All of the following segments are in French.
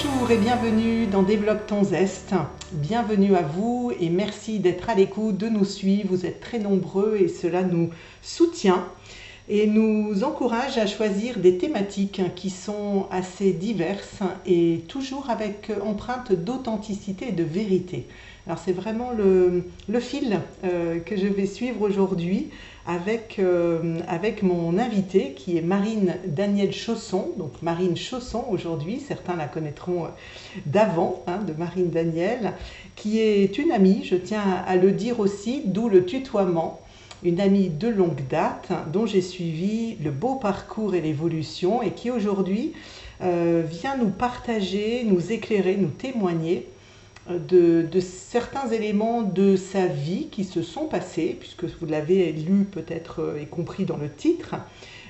Bonjour et bienvenue dans Développe ton zeste. Bienvenue à vous et merci d'être à l'écoute, de nous suivre. Vous êtes très nombreux et cela nous soutient et nous encourage à choisir des thématiques qui sont assez diverses et toujours avec empreinte d'authenticité et de vérité. Alors c'est vraiment le, fil euh, que je vais suivre aujourd'hui avec, euh, mon invité qui est Marine Danielle Chausson. Donc Marine Chausson aujourd'hui, certains la connaîtront euh, d'avant, hein, de Marine Danielle, qui est une amie, je tiens à le dire aussi, d'où le tutoiement une amie de longue date dont j'ai suivi le beau parcours et l'évolution et qui aujourd'hui vient nous partager, nous éclairer, nous témoigner de, certains éléments de sa vie qui se sont passés, puisque vous l'avez lu peut-être euh, et compris dans le titre.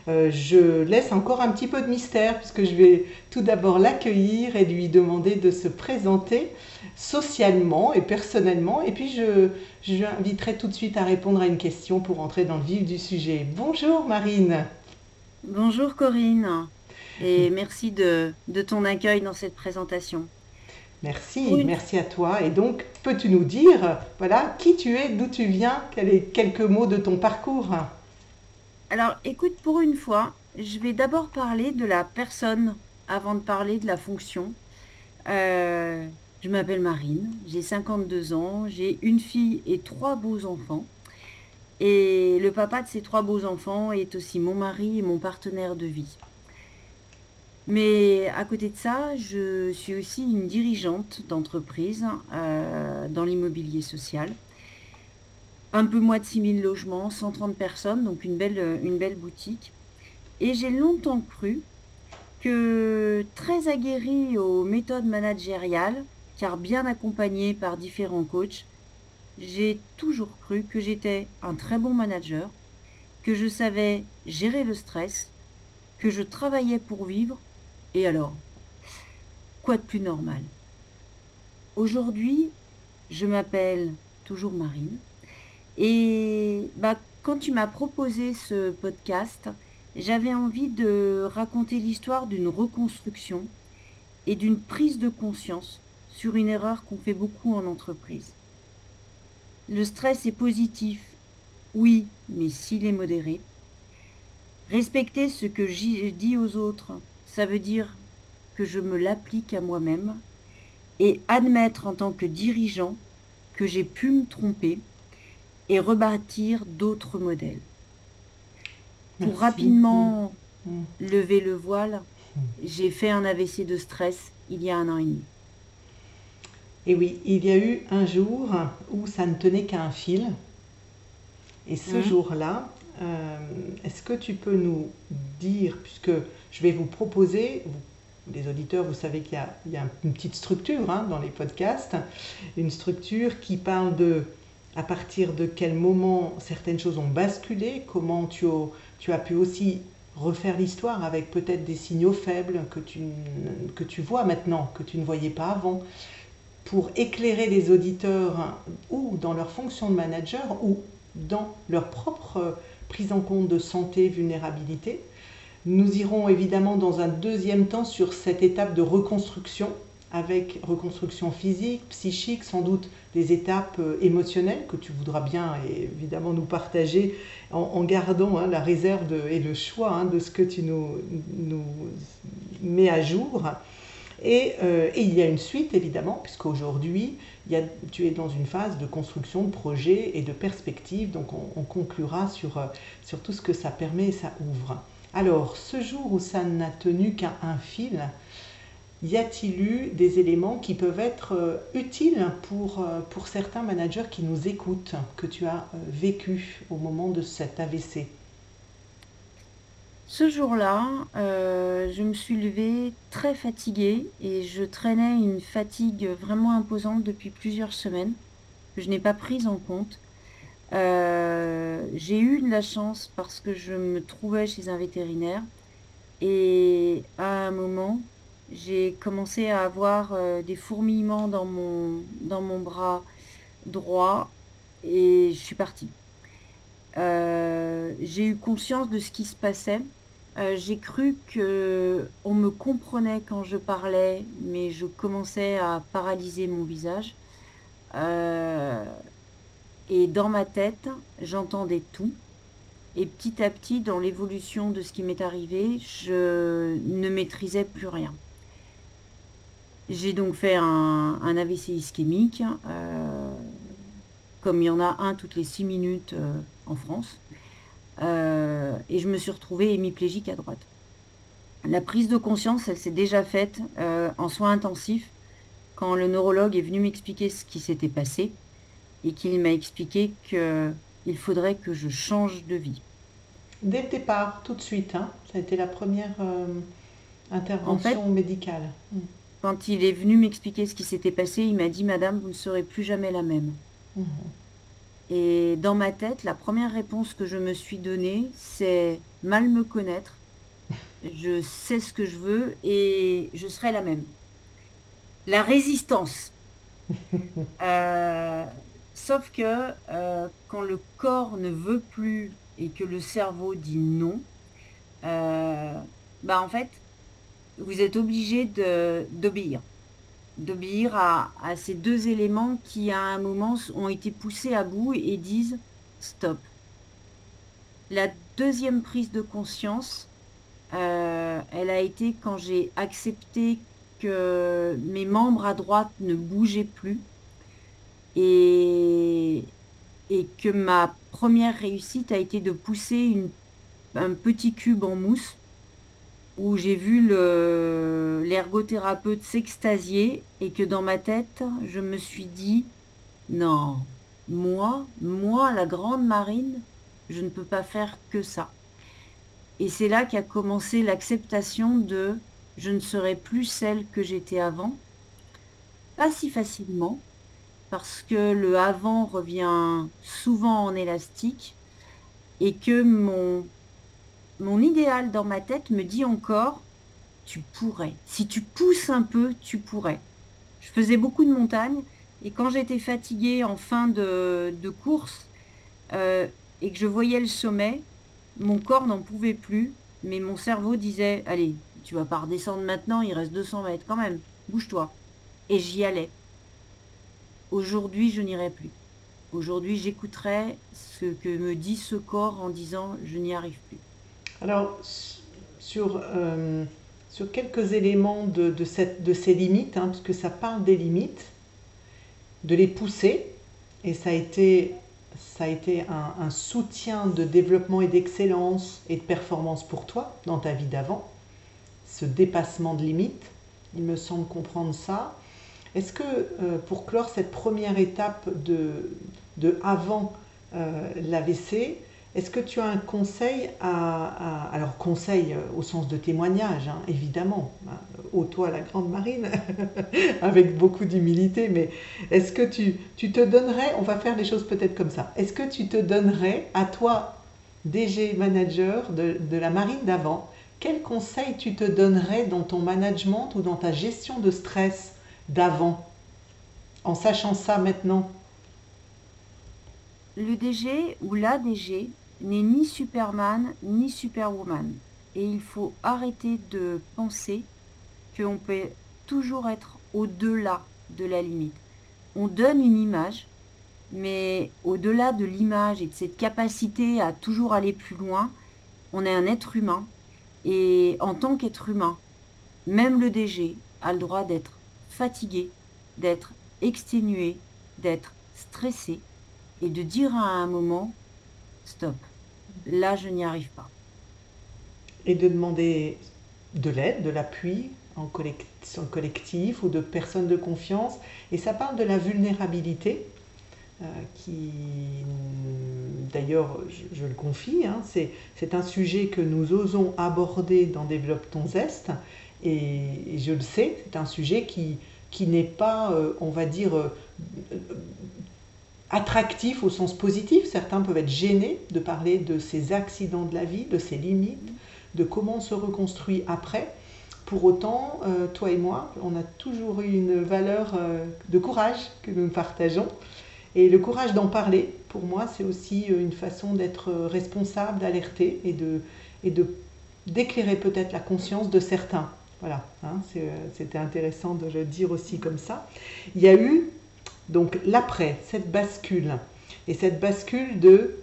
Euh, je laisse encore un petit peu de mystère, puisque je vais tout d'abord l'accueillir et lui demander de se présenter socialement et personnellement. Et puis je, je l'inviterai tout de suite à répondre à une question pour entrer dans le vif du sujet. Bonjour Marine. Bonjour Corinne. Et merci de ton accueil dans cette présentation. Merci, merci à toi. Et donc, peux-tu nous dire, voilà, qui tu es, d'où tu viens, quelques mots de ton parcours? Alors, écoute, pour une fois, je vais d'abord parler de la personne avant de parler de la fonction. Euh, je m'appelle Marine, j'ai 52 ans, j'ai une fille et trois beaux enfants. Et le papa de ces trois beaux enfants est aussi mon mari et mon partenaire de vie. Mais à côté de ça, je suis aussi une dirigeante d'entreprise euh, dans l'immobilier social. Un peu moins de 6000 logements, 130 personnes, donc une belle, une belle boutique. Et j'ai longtemps cru que très aguerrie aux méthodes managériales, car bien accompagnée par différents coachs, j'ai toujours cru que j'étais un très bon manager, que je savais gérer le stress, que je travaillais pour vivre et alors Quoi de plus normal? Aujourd'hui, je m'appelle toujours Marine. Et bah, quand tu m'as proposé ce podcast, j'avais envie de raconter l'histoire d'une reconstruction et d'une prise de conscience sur une erreur qu'on fait beaucoup en entreprise. Le stress est positif, oui, mais s'il est modéré. Respecter ce que j'ai dit aux autres ça veut dire que je me l'applique à moi-même et admettre en tant que dirigeant que j'ai pu me tromper et rebâtir d'autres modèles. Pour rapidement mm. Lever le voile, mm. j'ai fait un AVC de stress il y a un an et demi. Et oui, il y a eu un jour où ça ne tenait qu'à un fil. Et ce jour-là, euh, est-ce que tu peux nous dire, puisque je vais vous proposer, les auditeurs, vous savez qu'il y, a une petite structure hein, dans les podcasts, une structure qui parle de à partir de quel moment certaines choses ont basculé, comment tu as, pu aussi refaire l'histoire avec peut-être des signaux faibles que tu, que tu vois maintenant, que tu ne voyais pas avant, pour éclairer les auditeurs ou dans leur fonction de manager ou dans leur propre prise en compte de santé, vulnérabilité. Nous irons évidemment dans un deuxième temps sur cette étape de reconstruction, avec reconstruction physique, psychique, sans doute des étapes euh, émotionnelles que tu voudras bien évidemment nous partager en, gardant hein, la réserve et le choix hein, de ce que tu nous, nous mets à jour. Euh, et, il y a une suite, évidemment, puisqu'aujourd'hui, tu es dans une phase de construction de projet et de perspective, donc on, conclura sur, euh, sur, tout ce que ça permet et ça ouvre. Alors, ce jour où ça n'a tenu qu'à un fil, y a-t-il eu des éléments qui peuvent être euh, utiles pour, pour certains managers qui nous écoutent, que tu as vécu au moment de cet AVC ce jour-là, euh, je me suis levée très fatiguée et je traînais une fatigue vraiment imposante depuis plusieurs semaines que je n'ai pas prise en compte. Euh, j'ai eu de la chance parce que je me trouvais chez un vétérinaire et à un moment, j'ai commencé à avoir euh, des fourmillements dans mon, dans mon bras droit et je suis partie. j'ai eu conscience de ce qui se passait euh, j'ai cru que on me comprenait quand je parlais, mais je commençais à paralyser mon visage. Euh, et dans ma tête, j'entendais tout. Et petit à petit, dans l'évolution de ce qui m'est arrivé, je ne maîtrisais plus rien. J'ai donc fait un, AVC ischémique, euh, comme il y en a un toutes les six minutes en France. Euh, et je me suis retrouvée hémiplégique à droite. La prise de conscience, elle s'est déjà faite euh, en soins intensifs quand le neurologue est venu m'expliquer ce qui s'était passé et qu'il m'a expliqué qu'il faudrait que je change de vie. Dès le départ, tout de suite, hein, ça a été la première euh, intervention médicale. Hmm. Quand il est venu m'expliquer ce qui s'était passé, il m'a dit Madame, vous ne serez plus jamais la même. Hmm. Et dans ma tête, la première réponse que je me suis donnée, c'est mal me connaître. Je sais ce que je veux et je serai la même. La résistance. Euh, sauf que euh, quand le corps ne veut plus et que le cerveau dit non, euh, bah en fait, vous êtes obligé d'obéir d'obéir à, ces deux éléments qui, à un moment, ont été poussés à bout et disent stop. La deuxième prise de conscience, euh, elle a été quand j'ai accepté que mes membres à droite ne bougeaient plus et, et que ma première réussite a été de pousser un petit cube en mousse où j'ai vu l'ergothérapeute s'extasier et que dans ma tête, je me suis dit, non, moi, moi, la grande marine, je ne peux pas faire que ça. Et c'est là qu'a commencé l'acceptation de je ne serai plus celle que j'étais avant. Pas si facilement, parce que le avant revient souvent en élastique et que mon mon idéal dans ma tête me dit encore, tu pourrais. Si tu pousses un peu, tu pourrais. Je faisais beaucoup de montagnes et quand j'étais fatiguée en fin de, course euh, et que je voyais le sommet, mon corps n'en pouvait plus, mais mon cerveau disait, allez, tu vas pas redescendre maintenant, il reste 200 mètres quand même, bouge-toi. Et j'y allais. Aujourd'hui, je n'irai plus. Aujourd'hui, j'écouterai ce que me dit ce corps en disant, je n'y arrive plus. Alors, sur, euh, sur quelques éléments de, de, ces limites, hein, parce que ça parle des limites, de les pousser, et ça a été, un, soutien de développement et d'excellence et de performance pour toi dans ta vie d'avant, ce dépassement de limites, il me semble comprendre ça. Est-ce que euh, pour clore cette première étape de, de avant euh, l'AVC, est-ce que tu as un conseil à, alors conseil euh, au sens de témoignage, hein, évidemment, hein, ô toi la grande marine, avec beaucoup d'humilité, mais est-ce que tu, tu, te donnerais, on va faire les choses peut-être comme ça, est-ce que tu te donnerais à toi, DG manager de, de la marine d'avant, quel conseil tu te donnerais dans ton management ou dans ta gestion de stress d'avant, en sachant ça maintenant? Le DG ou la DG n'est ni Superman ni Superwoman. Et il faut arrêter de penser qu'on peut toujours être au-delà de la limite. On donne une image, mais au-delà de l'image et de cette capacité à toujours aller plus loin, on est un être humain. Et en tant qu'être humain, même le DG a le droit d'être fatigué, d'être exténué, d'être stressé et de dire à un moment, stop, là je n'y arrive pas. Et de demander de l'aide, de l'appui en collectif ou de personnes de confiance. Et ça parle de la vulnérabilité, euh, qui, d'ailleurs, je, le confie, hein, c'est un sujet que nous osons aborder dans Développe ton zeste. Et, je le sais, c'est un sujet qui, qui n'est pas, euh, on va dire, euh, attractif au sens positif. Certains peuvent être gênés de parler de ces accidents de la vie, de ces limites, de comment on se reconstruit après. Pour autant, euh, toi et moi, on a toujours eu une valeur euh, de courage que nous partageons. Et le courage d'en parler, pour moi, c'est aussi euh, une façon d'être responsable, d'alerter et de, et de d'éclairer peut-être la conscience de certains. Voilà, hein, c'était intéressant de le dire aussi comme ça. Il y a eu donc l'après, cette bascule. Et cette bascule de,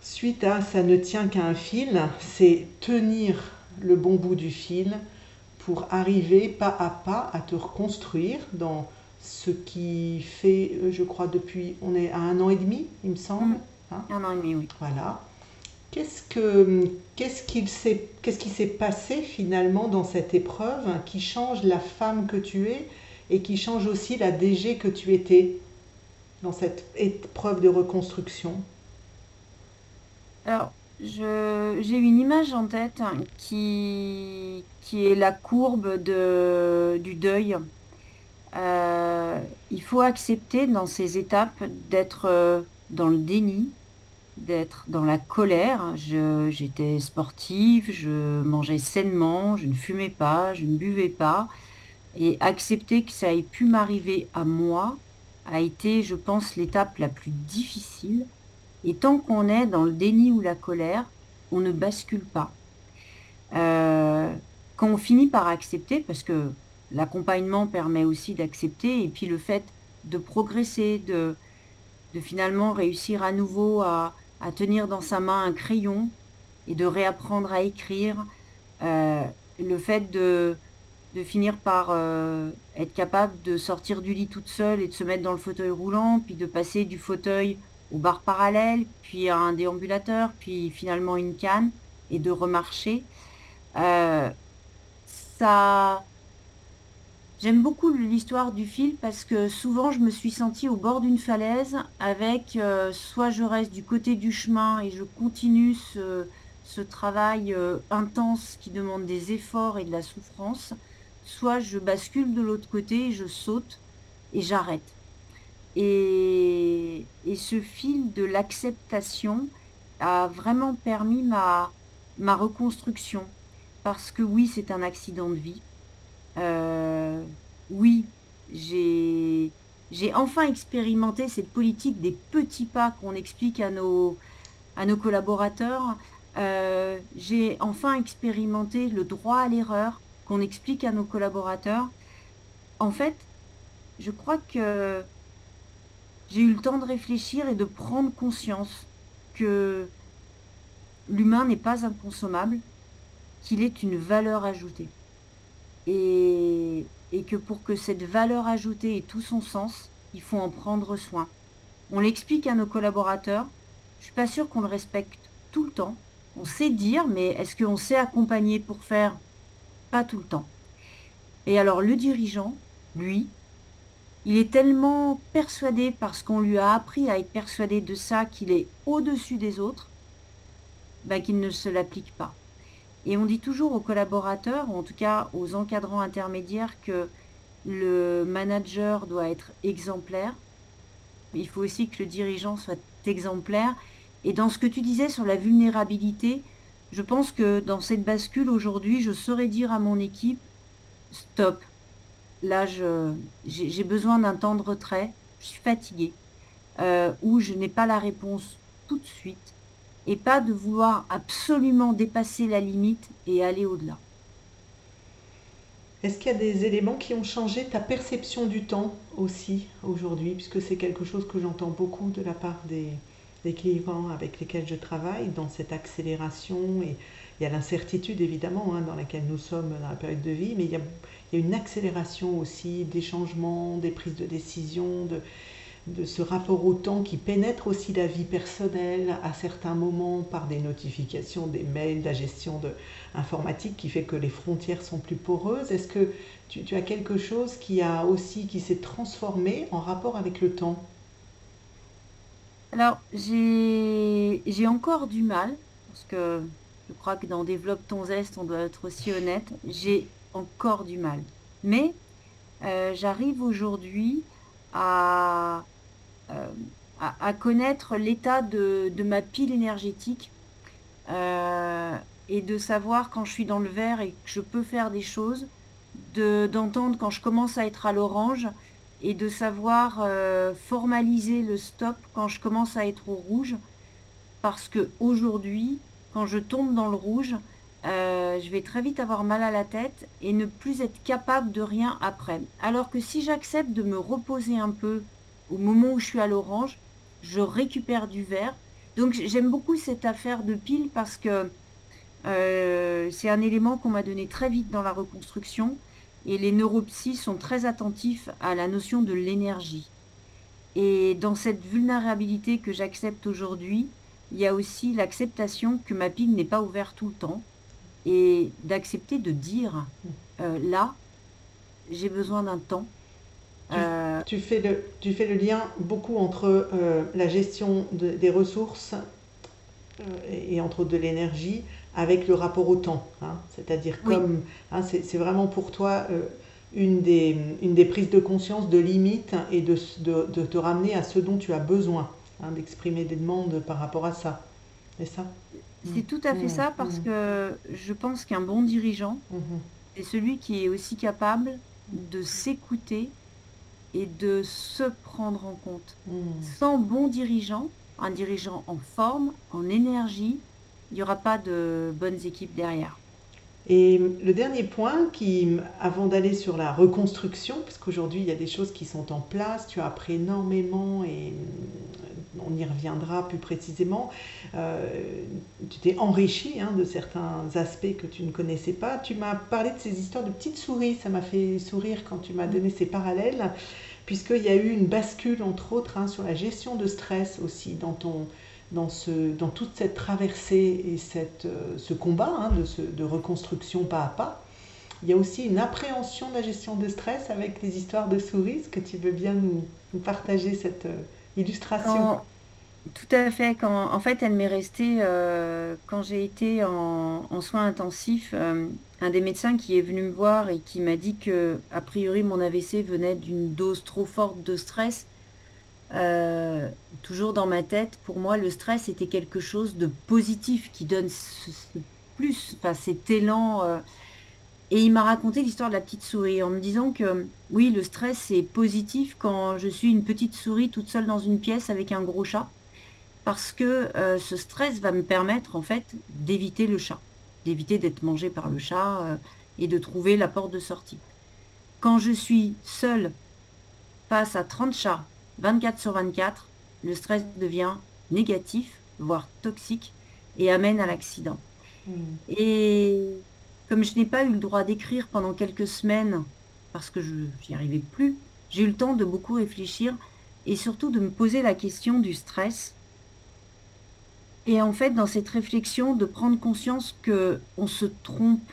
suite à ça ne tient qu'à un fil, c'est tenir le bon bout du fil pour arriver pas à pas à te reconstruire dans ce qui fait, euh, je crois, depuis, on est à un an et demi, il me semble. Mm. Hein. un an et demi, oui. Voilà. Qu'est-ce, que, qu'est-ce, qu'il s'est, qu'est-ce qui s'est passé finalement dans cette épreuve qui change la femme que tu es et qui change aussi la DG que tu étais dans cette épreuve de reconstruction Alors, j'ai une image en tête qui, qui est la courbe de, du deuil. Euh, il faut accepter dans ces étapes d'être euh, dans le déni, d'être dans la colère. j'étais sportive, je mangeais sainement, je ne fumais pas, je ne buvais pas. Et accepter que ça ait pu m'arriver à moi a été, je pense, l'étape la plus difficile. Et tant qu'on est dans le déni ou la colère, on ne bascule pas. Euh, quand on finit par accepter, parce que l'accompagnement permet aussi d'accepter, et puis le fait de progresser, de, de finalement réussir à nouveau à, tenir dans sa main un crayon et de réapprendre à écrire, euh, le fait de, de finir par euh, être capable de sortir du lit toute seule et de se mettre dans le fauteuil roulant, puis de passer du fauteuil au bar parallèle, puis à un déambulateur, puis finalement une canne, et de remarcher. Euh, ça, J'aime beaucoup l'histoire du fil parce que souvent je me suis sentie au bord d'une falaise avec euh, soit je reste du côté du chemin et je continue ce, travail intense qui demande des efforts et de la souffrance, soit je bascule de l'autre côté, je saute et j'arrête. Et, ce fil de l'acceptation a vraiment permis ma, reconstruction. Parce que oui, c'est un accident de vie. Euh, oui, j'ai enfin expérimenté cette politique des petits pas qu'on explique à nos, à nos collaborateurs. Euh, j'ai enfin expérimenté le droit à l'erreur qu'on explique à nos collaborateurs. En fait, je crois que j'ai eu le temps de réfléchir et de prendre conscience que l'humain n'est pas inconsommable, qu'il est une valeur ajoutée. Et, et, que pour que cette valeur ajoutée ait tout son sens, il faut en prendre soin. On l'explique à nos collaborateurs. Je ne suis pas sûre qu'on le respecte tout le temps. On sait dire, mais est-ce qu'on sait accompagner pour faire pas tout le temps. Et alors le dirigeant, lui, il est tellement persuadé parce qu'on lui a appris à être persuadé de ça qu'il est au-dessus des autres, ben, qu'il ne se l'applique pas. Et on dit toujours aux collaborateurs, en tout cas aux encadrants intermédiaires, que le manager doit être exemplaire. Il faut aussi que le dirigeant soit exemplaire. Et dans ce que tu disais sur la vulnérabilité, je pense que dans cette bascule aujourd'hui, je saurais dire à mon équipe, stop, là j'ai besoin d'un temps de retrait, je suis fatiguée, euh, ou je n'ai pas la réponse tout de suite, et pas de vouloir absolument dépasser la limite et aller au-delà. Est-ce qu'il y a des éléments qui ont changé ta perception du temps aussi aujourd'hui, puisque c'est quelque chose que j'entends beaucoup de la part des, des clients avec lesquels je travaille dans cette accélération et il y a l'incertitude évidemment hein, dans laquelle nous sommes dans la période de vie, mais il y a, une accélération aussi des changements, des prises de décision, de, ce rapport au temps qui pénètre aussi la vie personnelle à certains moments par des notifications, des mails, la gestion informatique qui fait que les frontières sont plus poreuses. Est-ce que tu, tu, as quelque chose qui a aussi qui s'est transformé en rapport avec le temps? Alors, j'ai encore du mal, parce que je crois que dans Développe ton zeste, on doit être aussi honnête, j'ai encore du mal. Mais euh, j'arrive aujourd'hui à, euh, à, connaître l'état de, ma pile énergétique euh, et de savoir quand je suis dans le vert et que je peux faire des choses, d'entendre quand je commence à être à l'orange et de savoir euh, formaliser le stop quand je commence à être au rouge. Parce que aujourd'hui, quand je tombe dans le rouge, euh, je vais très vite avoir mal à la tête et ne plus être capable de rien après. Alors que si j'accepte de me reposer un peu au moment où je suis à l'orange, je récupère du vert. Donc j'aime beaucoup cette affaire de pile parce que euh, c'est un élément qu'on m'a donné très vite dans la reconstruction et les neuropsies sont très attentifs à la notion de l'énergie. Et dans cette vulnérabilité que j'accepte aujourd'hui, il y a aussi l'acceptation que ma pile n'est pas ouverte tout le temps et d'accepter de dire euh, là, j'ai besoin d'un temps. Euh, tu, fais le, tu fais le lien beaucoup entre euh, la gestion des ressources et entre de l'énergie avec le rapport au temps. Hein. C'est-à-dire comme hein, c'est vraiment pour toi une, des, une des prises de conscience de limites et de, de, te ramener à ce dont tu as besoin, hein, d'exprimer des demandes par rapport à ça. C'est ça? C'est tout à fait mmh, ça parce mmh. que je pense qu'un bon dirigeant mmh. est celui qui est aussi capable de s'écouter et de se prendre en compte. Sans bon dirigeant, un dirigeant en forme, en énergie, il n'y aura pas de bonnes équipes derrière. Et le dernier point, qui, avant d'aller sur la reconstruction, parce qu'aujourd'hui il y a des choses qui sont en place, tu as appris énormément et on y reviendra plus précisément, euh, tu t'es enrichi hein, de certains aspects que tu ne connaissais pas. Tu m'as parlé de ces histoires de petites souris, ça m'a fait sourire quand tu m'as donné ces parallèles, puisqu'il y a eu une bascule, entre autres, hein, sur la gestion de stress aussi dans ton dans, ce, dans toute cette traversée et cette, euh, ce combat hein, de, de, reconstruction pas à pas, il y a aussi une appréhension de la gestion de stress avec les histoires de souris. Est-ce que tu veux bien nous, partager cette euh, illustration? Tout à fait. Quand, en fait, elle m'est restée, euh, quand j'ai été en, en, soins intensifs, un des médecins qui est venu me voir et qui m'a dit que, a priori, mon AVC venait d'une dose trop forte de stress euh, toujours dans ma tête, pour moi, le stress était quelque chose de positif qui donne plus, enfin cet élan. Euh. et il m'a raconté l'histoire de la petite souris en me disant que oui, le stress c'est positif quand je suis une petite souris toute seule dans une pièce avec un gros chat, parce que euh, ce stress va me permettre en fait d'éviter le chat, d'éviter d'être mangé par le chat et de trouver la porte de sortie. Quand je suis seule face à 30 chats 24 sur 24, le stress devient négatif, voire toxique, et amène à l'accident. Hmm. Et comme je n'ai pas eu le droit d'écrire pendant quelques semaines, parce que je n'y arrivais plus, j'ai eu le temps de beaucoup réfléchir et surtout de me poser la question du stress. Et en fait, dans cette réflexion, de prendre conscience que on se trompe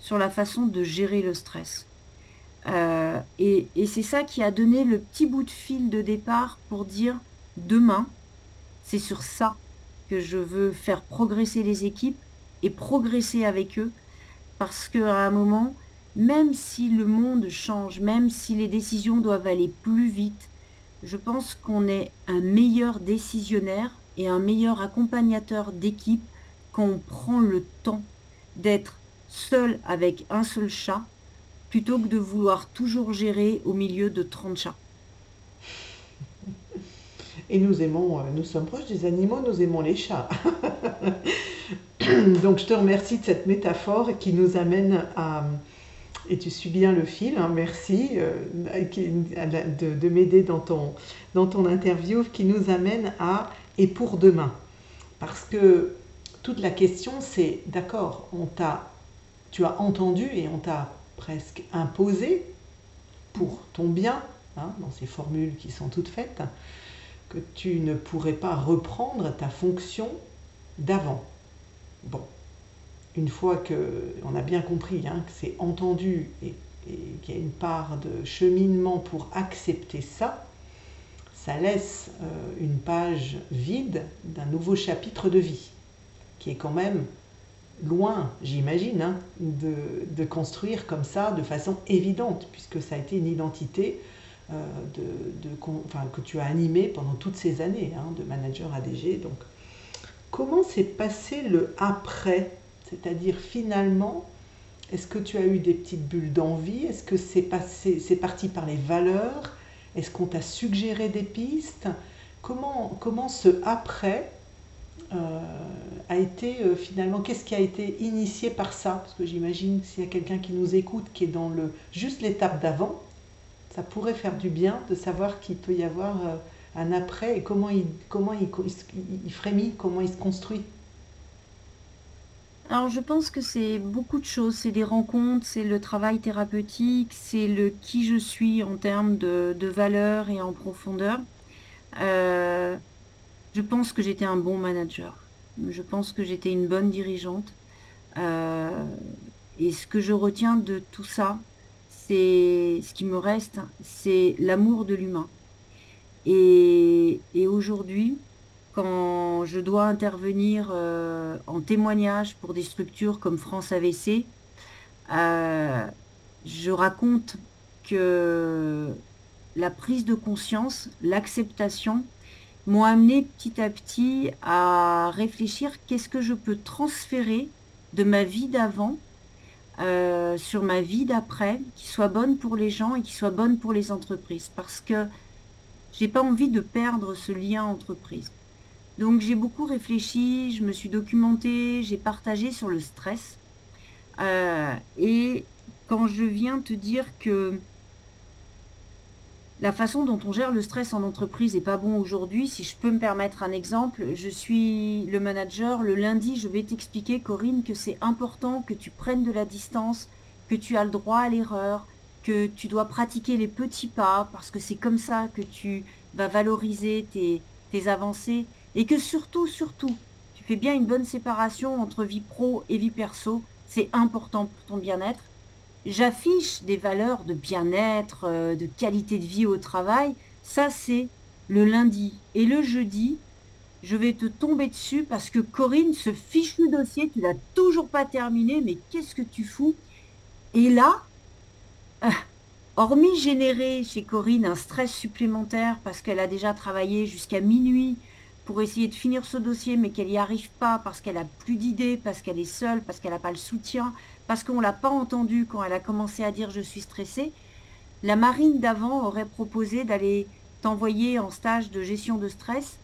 sur la façon de gérer le stress. Euh, et, c'est ça qui a donné le petit bout de fil de départ pour dire demain, c'est sur ça que je veux faire progresser les équipes et progresser avec eux. Parce qu'à un moment, même si le monde change, même si les décisions doivent aller plus vite, je pense qu'on est un meilleur décisionnaire et un meilleur accompagnateur d'équipe quand on prend le temps d'être seul avec un seul chat plutôt que de vouloir toujours gérer au milieu de 30 chats. Et nous aimons, euh, nous sommes proches des animaux, nous aimons les chats. Donc je te remercie de cette métaphore qui nous amène à, et tu suis bien le fil, hein, merci euh, de, m'aider dans ton, dans ton interview, qui nous amène à et pour demain. Parce que toute la question c'est, d'accord, on t'a, tu as entendu et on t'a presque imposé pour ton bien, hein, dans ces formules qui sont toutes faites, que tu ne pourrais pas reprendre ta fonction d'avant. Bon, une fois que on a bien compris hein, que c'est entendu et, qu'il y a une part de cheminement pour accepter ça, ça laisse euh, une page vide d'un nouveau chapitre de vie, qui est quand même loin, j'imagine, hein, de, construire comme ça de façon évidente, puisque ça a été une identité euh, de, que tu as animée pendant toutes ces années hein, de manager ADG. Donc, comment s'est passé le après? C'est-à-dire finalement, est-ce que tu as eu des petites bulles d'envie? Est-ce que c'est passé, c'est parti par les valeurs? Est-ce qu'on t'a suggéré des pistes? Comment, comment ce après a été finalement, qu'est-ce qui a été initié par ça? Parce que j'imagine s'il y a quelqu'un qui nous écoute qui est dans le juste l'étape d'avant, ça pourrait faire du bien de savoir qu'il peut y avoir un après et comment il, comment il, frémit, comment il se construit. Alors je pense que c'est beaucoup de choses, c'est des rencontres, c'est le travail thérapeutique, c'est le qui je suis en termes de, valeur et en profondeur. Euh, je pense que j'étais un bon manager, je pense que j'étais une bonne dirigeante. Euh, et ce que je retiens de tout ça, c'est ce qui me reste, c'est l'amour de l'humain. Et, aujourd'hui, quand je dois intervenir euh, en témoignage pour des structures comme France AVC, euh, je raconte que la prise de conscience, l'acceptation m'ont amené petit à petit à réfléchir qu'est-ce que je peux transférer de ma vie d'avant euh, sur ma vie d'après, qui soit bonne pour les gens et qui soit bonne pour les entreprises. Parce que j'ai pas envie de perdre ce lien entreprise. Donc j'ai beaucoup réfléchi, je me suis documentée, j'ai partagé sur le stress. Euh, et quand je viens te dire que la façon dont on gère le stress en entreprise n'est pas bon aujourd'hui, si je peux me permettre un exemple, je suis le manager, le lundi, je vais t'expliquer, Corinne, que c'est important que tu prennes de la distance, que tu as le droit à l'erreur, que tu dois pratiquer les petits pas, parce que c'est comme ça que tu vas valoriser tes, tes avancées et que surtout, surtout, tu fais bien une bonne séparation entre vie pro et vie perso. C'est important pour ton bien-être. J'affiche des valeurs de bien-être, euh, de qualité de vie au travail. Ça, c'est le lundi. Et le jeudi, je vais te tomber dessus parce que Corinne, ce fichu dossier, tu l'as toujours pas terminé, mais qu'est-ce que tu fous? Et là, euh, hormis générer chez Corinne un stress supplémentaire parce qu'elle a déjà travaillé jusqu'à minuit pour essayer de finir ce dossier, mais qu'elle n'y arrive pas parce qu'elle a plus d'idées, parce qu'elle est seule, parce qu'elle n'a pas le soutien, parce qu'on ne l'a pas entendue quand elle a commencé à dire je suis stressée, la marine d'avant aurait proposé d'aller t'envoyer en stage de gestion de stress.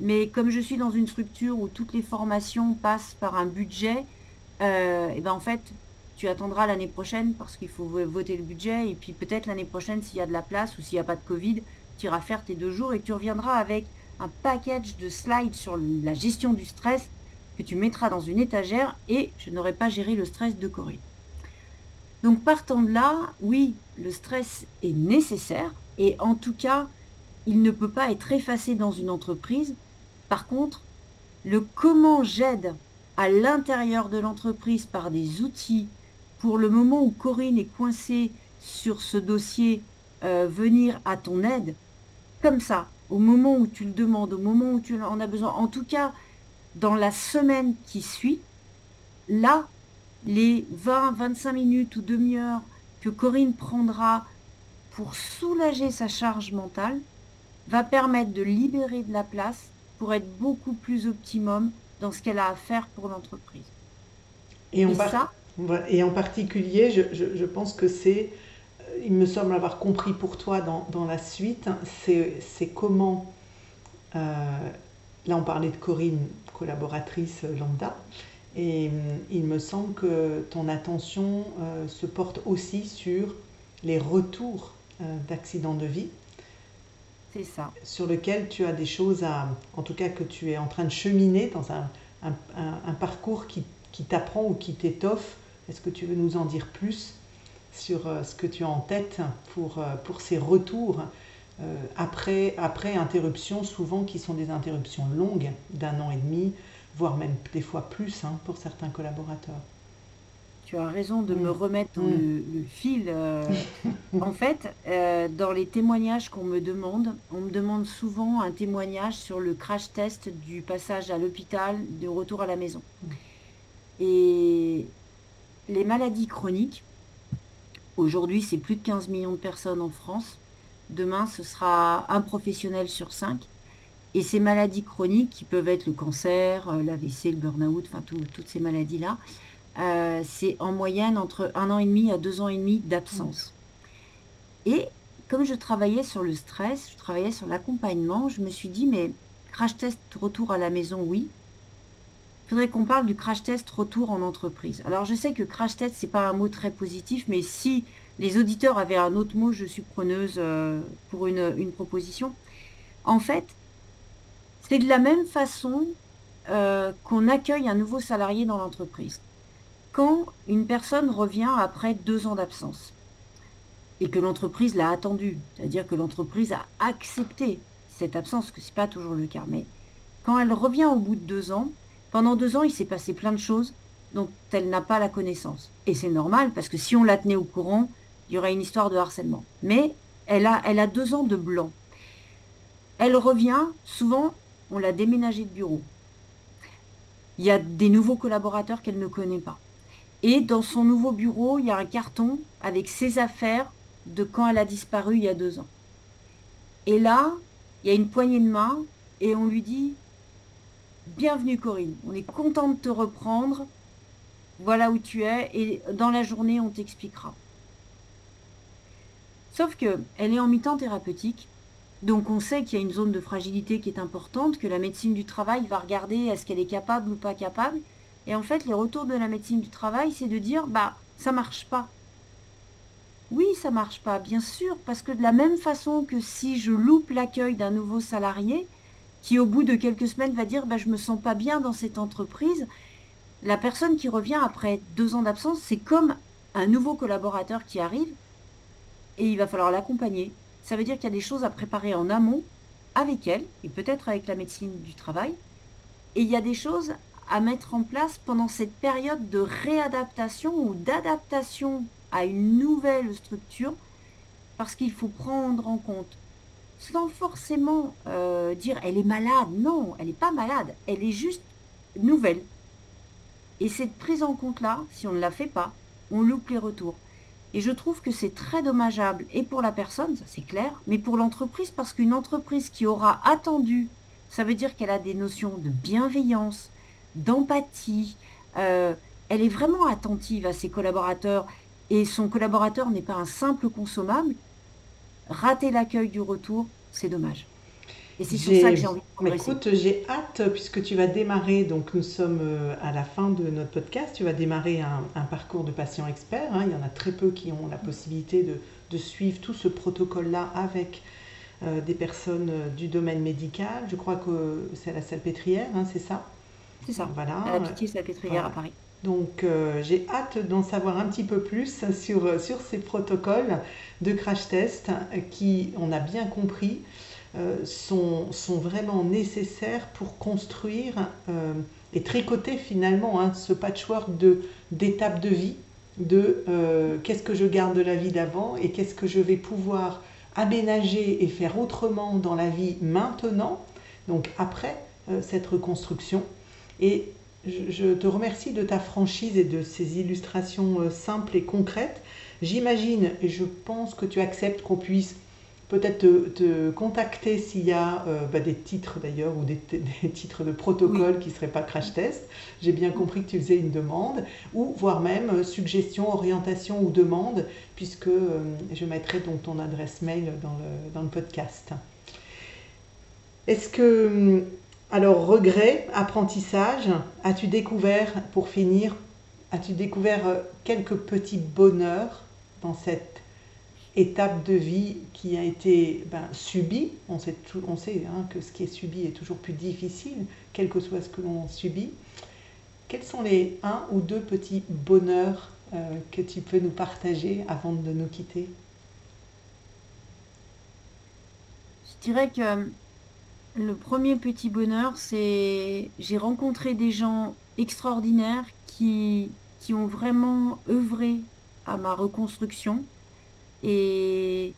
Mais comme je suis dans une structure où toutes les formations passent par un budget, euh, et ben en fait, tu attendras l'année prochaine parce qu'il faut voter le budget. Et puis peut-être l'année prochaine, s'il y a de la place ou s'il n'y a pas de Covid, tu iras faire tes deux jours et tu reviendras avec un package de slides sur la gestion du stress que tu mettras dans une étagère et je n'aurai pas géré le stress de Corinne. Donc partant de là, oui, le stress est nécessaire et en tout cas, il ne peut pas être effacé dans une entreprise. Par contre, le comment j'aide à l'intérieur de l'entreprise par des outils pour le moment où Corinne est coincée sur ce dossier, euh, venir à ton aide, comme ça, au moment où tu le demandes, au moment où tu en as besoin, en tout cas dans la semaine qui suit, là, les 20, 25 minutes ou demi-heure que Corinne prendra pour soulager sa charge mentale va permettre de libérer de la place pour être beaucoup plus optimum dans ce qu'elle a à faire pour l'entreprise. Et, ça, et en particulier, je pense que c'est il me semble avoir compris pour toi dans, la suite, c'est comment, euh, là on parlait de Corinne, collaboratrice lambda, et euh, il me semble que ton attention euh, se porte aussi sur les retours d'accidents de vie. C'est ça. Sur lequel tu as des choses à, en tout cas que tu es en train de cheminer dans un, un parcours qui, qui t'apprend ou qui t'étoffe. Est-ce que tu veux nous en dire plus sur euh, ce que tu as en tête pour, euh, pour ces retours euh, après, après interruptions, souvent qui sont des interruptions longues, d'un an et demi, voire même des fois plus hein, pour certains collaborateurs. Tu as raison de me remettre dans le, fil. en fait, dans les témoignages qu'on me demande, on me demande souvent un témoignage sur le crash test du passage à l'hôpital, de retour à la maison. Et les maladies chroniques, Aujourd'hui, c'est plus de 15 millions de personnes en France. Demain, ce sera un professionnel sur cinq. Et ces maladies chroniques, qui peuvent être le cancer, euh, l'AVC, le burn-out, enfin toutes ces maladies-là, euh, c'est en moyenne entre un an et demi à deux ans et demi d'absence. Et comme je travaillais sur le stress, je travaillais sur l'accompagnement, je me suis dit, mais crash test retour à la maison, oui, il faudrait qu'on parle du crash test retour en entreprise. Alors je sais que crash test, c'est pas un mot très positif, mais si les auditeurs avaient un autre mot, je suis preneuse euh, pour une, proposition. En fait, c'est de la même façon euh, qu'on accueille un nouveau salarié dans l'entreprise. Quand une personne revient après deux ans d'absence et que l'entreprise l'a attendu, c'est-à-dire que l'entreprise a accepté cette absence, que ce n'est pas toujours le cas, mais quand elle revient au bout de deux ans, pendant deux ans, il s'est passé plein de choses dont elle n'a pas la connaissance. Et c'est normal, parce que si on la tenait au courant, il y aurait une histoire de harcèlement. Mais elle a, elle a deux ans de blanc. Elle revient, souvent, on l'a déménagée de bureau. Il y a des nouveaux collaborateurs qu'elle ne connaît pas. Et dans son nouveau bureau, il y a un carton avec ses affaires de quand elle a disparu il y a deux ans. Et là, il y a une poignée de main et on lui dit Bienvenue Corinne, on est content de te reprendre. Voilà où tu es et dans la journée, on t'expliquera. Sauf que elle est en mi-temps thérapeutique, donc on sait qu'il y a une zone de fragilité qui est importante, que la médecine du travail va regarder est-ce qu'elle est capable ou pas capable. Et en fait, les retours de la médecine du travail, c'est de dire bah ça marche pas. Oui, ça marche pas, bien sûr, parce que de la même façon que si je loupe l'accueil d'un nouveau salarié, qui au bout de quelques semaines va dire bah, je me sens pas bien dans cette entreprise, la personne qui revient après deux ans d'absence, c'est comme un nouveau collaborateur qui arrive et il va falloir l'accompagner. Ça veut dire qu'il y a des choses à préparer en amont avec elle et peut-être avec la médecine du travail. Et il y a des choses à mettre en place pendant cette période de réadaptation ou d'adaptation à une nouvelle structure parce qu'il faut prendre en compte sans forcément euh, dire elle est malade. Non, elle n'est pas malade. Elle est juste nouvelle. Et cette prise en compte-là, si on ne la fait pas, on loupe les retours. Et je trouve que c'est très dommageable, et pour la personne, ça c'est clair, mais pour l'entreprise, parce qu'une entreprise qui aura attendu, ça veut dire qu'elle a des notions de bienveillance, d'empathie, euh, elle est vraiment attentive à ses collaborateurs, et son collaborateur n'est pas un simple consommable, rater l'accueil du retour, c'est dommage. Et c'est sur ça que j'ai envie de progresser. Écoute, j'ai hâte, puisque tu vas démarrer, donc nous sommes euh, à la fin de notre podcast, tu vas démarrer un, parcours de patient expert. Hein. il y en a très peu qui ont la possibilité de, suivre tout ce protocole-là avec euh, des personnes euh, du domaine médical. Je crois que c'est à la Salpêtrière, hein, c'est ça? C'est ça, voilà. à la Pitié Salpêtrière à Paris. Donc j'ai hâte d'en savoir un petit peu plus sur, sur ces protocoles de crash test qui, on a bien compris, sont, sont, vraiment nécessaires pour construire euh, et tricoter finalement hein, ce patchwork d'étapes de, vie, de euh, qu'est-ce que je garde de la vie d'avant et qu'est-ce que je vais pouvoir aménager et faire autrement dans la vie maintenant, donc après cette reconstruction. Et je, te remercie de ta franchise et de ces illustrations simples et concrètes. J'imagine et je pense que tu acceptes qu'on puisse peut-être te, contacter s'il y a euh, bah, des titres d'ailleurs ou des, titres de protocole qui ne seraient pas crash test. J'ai bien compris que tu faisais une demande ou voire même euh, suggestion, orientation ou demande puisque euh, je mettrai donc ton adresse mail dans le, dans le podcast. Est-ce que, hum, alors regret, apprentissage, as-tu découvert, pour finir, as-tu découvert quelques petits bonheurs dans cette étape de vie qui a été ben, subie. On sait, on sait hein, que ce qui est subi est toujours plus difficile, quel que soit ce que l'on subit. Quels sont les un ou deux petits bonheurs euh, que tu peux nous partager avant de nous quitter? Je dirais que le premier petit bonheur, c'est j'ai rencontré des gens extraordinaires qui, qui ont vraiment œuvré à ma reconstruction et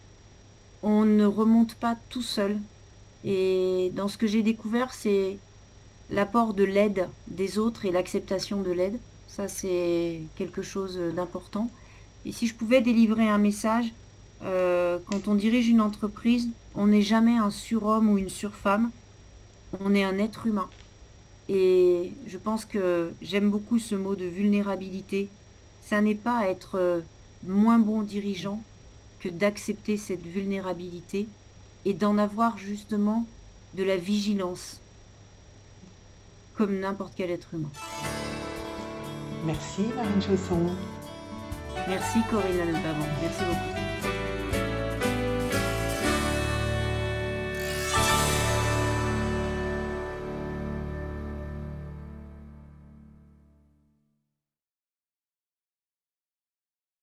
on ne remonte pas tout seul. Et dans ce que j'ai découvert, c'est l'apport de l'aide des autres et l'acceptation de l'aide. Ça, c'est quelque chose d'important. Et si je pouvais délivrer un message, euh, quand on dirige une entreprise, on n'est jamais un surhomme ou une surfemme, on est un être humain. Et je pense que j'aime beaucoup ce mot de vulnérabilité. Ça n'est pas être moins bon dirigeant, que d'accepter cette vulnérabilité et d'en avoir justement de la vigilance. comme n'importe quel être humain. Merci Marine Chausson. Merci Corinne Albaban. Merci beaucoup.